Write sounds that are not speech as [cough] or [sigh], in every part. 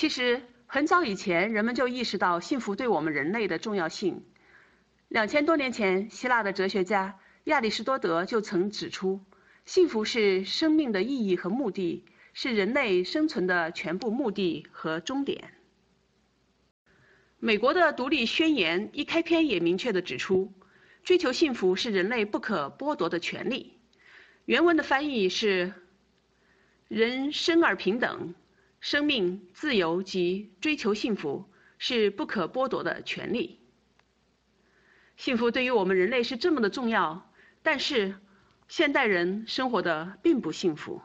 其实很早以前，人们就意识到幸福对我们人类的重要性。两千多年前，希腊的哲学家亚里士多德就曾指出，幸福是生命的意义和目的，是人类生存的全部目的和终点。美国的独立宣言一开篇也明确地指出，追求幸福是人类不可剥夺的权利。原文的翻译是：人生而平等。生命、自由及追求幸福是不可剥夺的权利。幸福对于我们人类是这么的重要，但是现代人生活的并不幸福。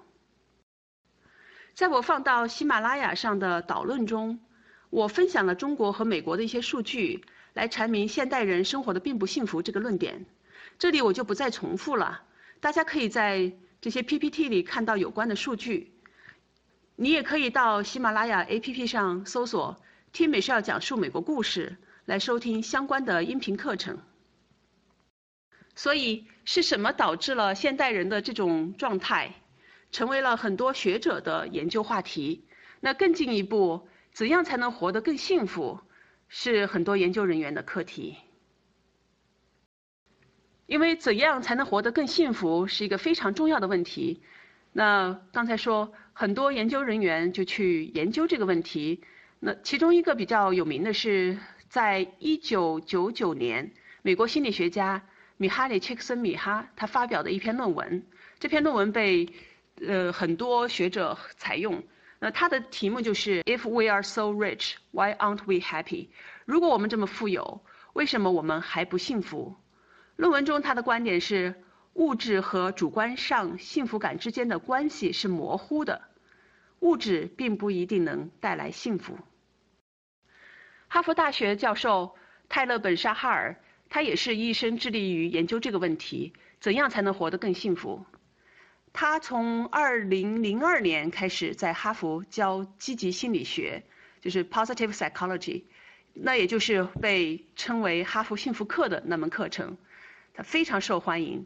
在我放到喜马拉雅上的导论中，我分享了中国和美国的一些数据，来阐明现代人生活的并不幸福这个论点。这里我就不再重复了，大家可以在这些 PPT 里看到有关的数据。你也可以到喜马拉雅 APP 上搜索“听美少讲述美国故事”来收听相关的音频课程。所以，是什么导致了现代人的这种状态，成为了很多学者的研究话题？那更进一步，怎样才能活得更幸福，是很多研究人员的课题。因为怎样才能活得更幸福，是一个非常重要的问题。那刚才说，很多研究人员就去研究这个问题。那其中一个比较有名的是，在一九九九年，美国心理学家米哈里切克森米哈他发表的一篇论文。这篇论文被呃很多学者采用。那他的题目就是 “If we are so rich, why aren't we happy？” 如果我们这么富有，为什么我们还不幸福？论文中他的观点是。物质和主观上幸福感之间的关系是模糊的，物质并不一定能带来幸福。哈佛大学教授泰勒·本沙哈尔，他也是一生致力于研究这个问题：怎样才能活得更幸福？他从2002年开始在哈佛教积极心理学，就是 Positive Psychology，那也就是被称为哈佛幸福课的那门课程，他非常受欢迎。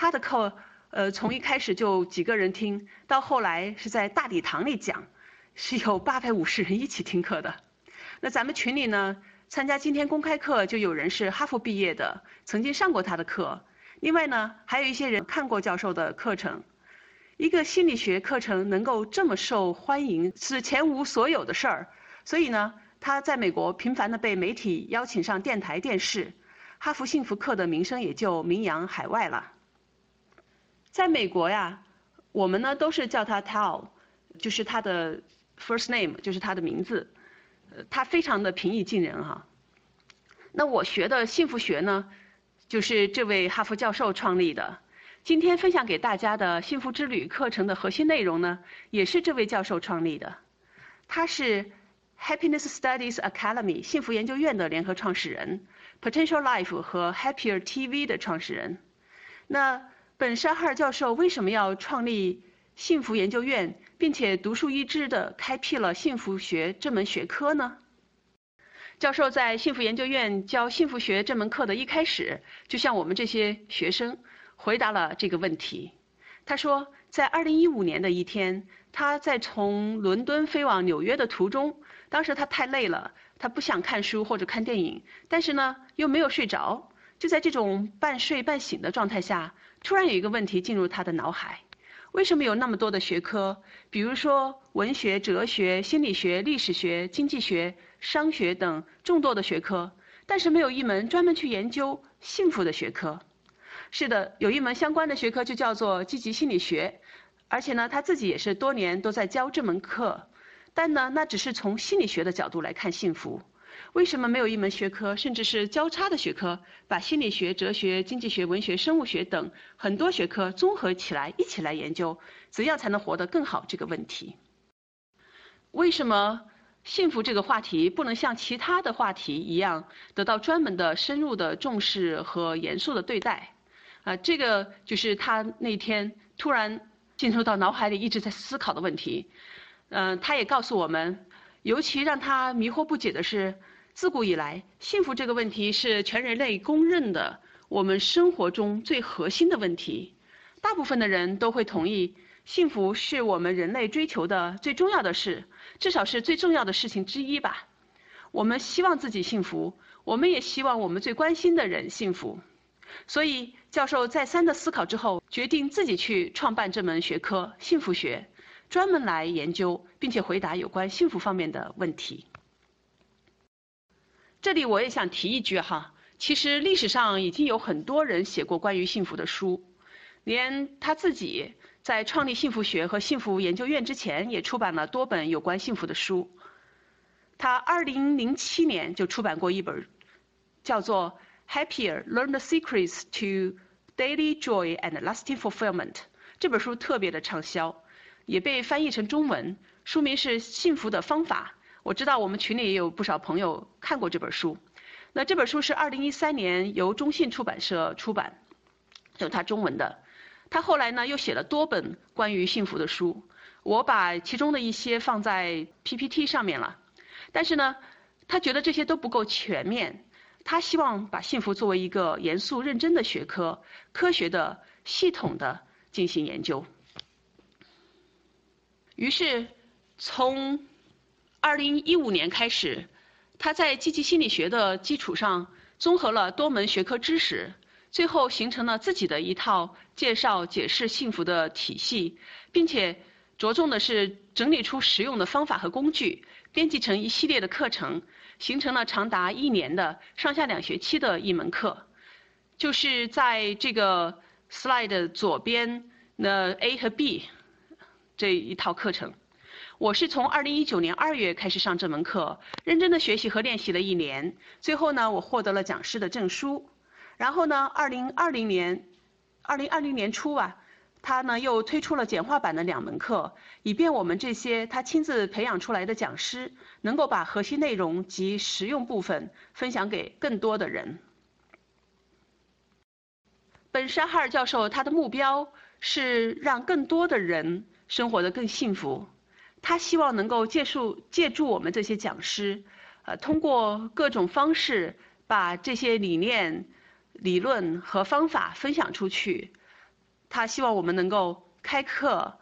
他的课，呃，从一开始就几个人听，到后来是在大礼堂里讲，是有八百五十人一起听课的。那咱们群里呢，参加今天公开课就有人是哈佛毕业的，曾经上过他的课。另外呢，还有一些人看过教授的课程。一个心理学课程能够这么受欢迎，是前无所有的事儿。所以呢，他在美国频繁的被媒体邀请上电台、电视，哈佛幸福课的名声也就名扬海外了。在美国呀，我们呢都是叫他 Tal，就是他的 first name，就是他的名字。呃，他非常的平易近人哈。那我学的幸福学呢，就是这位哈佛教授创立的。今天分享给大家的幸福之旅课程的核心内容呢，也是这位教授创立的。他是 Happiness Studies Academy 幸福研究院的联合创始人，Potential Life 和 Happier TV 的创始人。那本沙哈尔教授为什么要创立幸福研究院，并且独树一帜地开辟了幸福学这门学科呢？教授在幸福研究院教幸福学这门课的一开始，就向我们这些学生回答了这个问题。他说，在2015年的一天，他在从伦敦飞往纽约的途中，当时他太累了，他不想看书或者看电影，但是呢，又没有睡着。就在这种半睡半醒的状态下，突然有一个问题进入他的脑海：为什么有那么多的学科，比如说文学、哲学、心理学、历史学、经济学、商学等众多的学科，但是没有一门专门去研究幸福的学科？是的，有一门相关的学科就叫做积极心理学，而且呢，他自己也是多年都在教这门课，但呢，那只是从心理学的角度来看幸福。为什么没有一门学科，甚至是交叉的学科，把心理学、哲学、经济学、文学、生物学等很多学科综合起来，一起来研究怎样才能活得更好这个问题？为什么幸福这个话题不能像其他的话题一样得到专门的、深入的重视和严肃的对待？啊，这个就是他那天突然进入到脑海里一直在思考的问题。嗯，他也告诉我们，尤其让他迷惑不解的是。自古以来，幸福这个问题是全人类公认的我们生活中最核心的问题。大部分的人都会同意，幸福是我们人类追求的最重要的事，至少是最重要的事情之一吧。我们希望自己幸福，我们也希望我们最关心的人幸福。所以，教授再三的思考之后，决定自己去创办这门学科——幸福学，专门来研究并且回答有关幸福方面的问题。这里我也想提一句哈，其实历史上已经有很多人写过关于幸福的书，连他自己在创立幸福学和幸福研究院之前，也出版了多本有关幸福的书。他2007年就出版过一本，叫做。Happier, learn the secrets to daily joy and lasting fulfillment。这本书特别的畅销，也被翻译成中文，书名是《幸福的方法》。我知道我们群里也有不少朋友看过这本书。那这本书是2013年由中信出版社出版，有他中文的。他后来呢又写了多本关于幸福的书，我把其中的一些放在 PPT 上面了。但是呢，他觉得这些都不够全面。他希望把幸福作为一个严肃认真的学科，科学的、系统的进行研究。于是，从2015年开始，他在积极心理学的基础上，综合了多门学科知识，最后形成了自己的一套介绍、解释幸福的体系，并且着重的是整理出实用的方法和工具，编辑成一系列的课程。形成了长达一年的上下两学期的一门课，就是在这个 slide 左边的 A 和 B 这一套课程。我是从2019年2月开始上这门课，认真的学习和练习了一年，最后呢，我获得了讲师的证书。然后呢，2020年，2020年初啊。他呢又推出了简化版的两门课，以便我们这些他亲自培养出来的讲师，能够把核心内容及实用部分分享给更多的人。本沙哈尔教授他的目标是让更多的人生活得更幸福，他希望能够借助借助我们这些讲师，呃，通过各种方式把这些理念、理论和方法分享出去。他希望我们能够开课、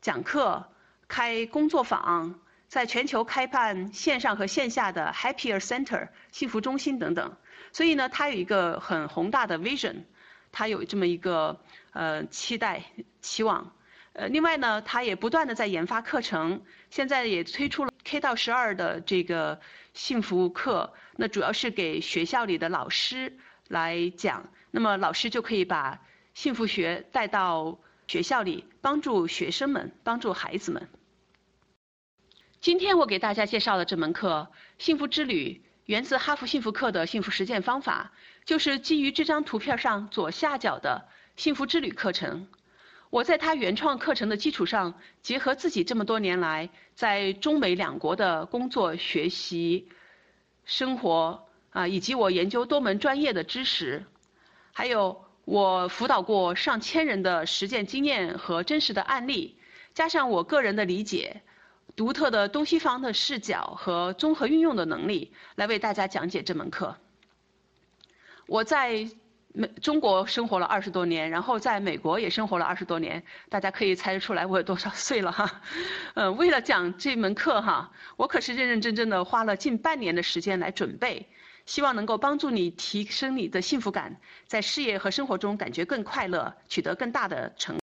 讲课、开工作坊，在全球开办线上和线下的 Happier Center 幸福中心等等。所以呢，他有一个很宏大的 vision，他有这么一个呃期待、期望。呃，另外呢，他也不断的在研发课程，现在也推出了 K 到十二的这个幸福课，那主要是给学校里的老师来讲，那么老师就可以把。幸福学带到学校里，帮助学生们，帮助孩子们。今天我给大家介绍的这门课《幸福之旅》，源自哈佛幸福课的幸福实践方法，就是基于这张图片上左下角的“幸福之旅”课程。我在他原创课程的基础上，结合自己这么多年来在中美两国的工作、学习、生活啊，以及我研究多门专业的知识，还有。我辅导过上千人的实践经验和真实的案例，加上我个人的理解、独特的东西方的视角和综合运用的能力，来为大家讲解这门课。我在美中国生活了二十多年，然后在美国也生活了二十多年，大家可以猜得出来我有多少 [laughs] 岁了哈。呃，为了讲这门课哈，我可是认认真真的花了近半年的时间来准备。希望能够帮助你提升你的幸福感，在事业和生活中感觉更快乐，取得更大的成。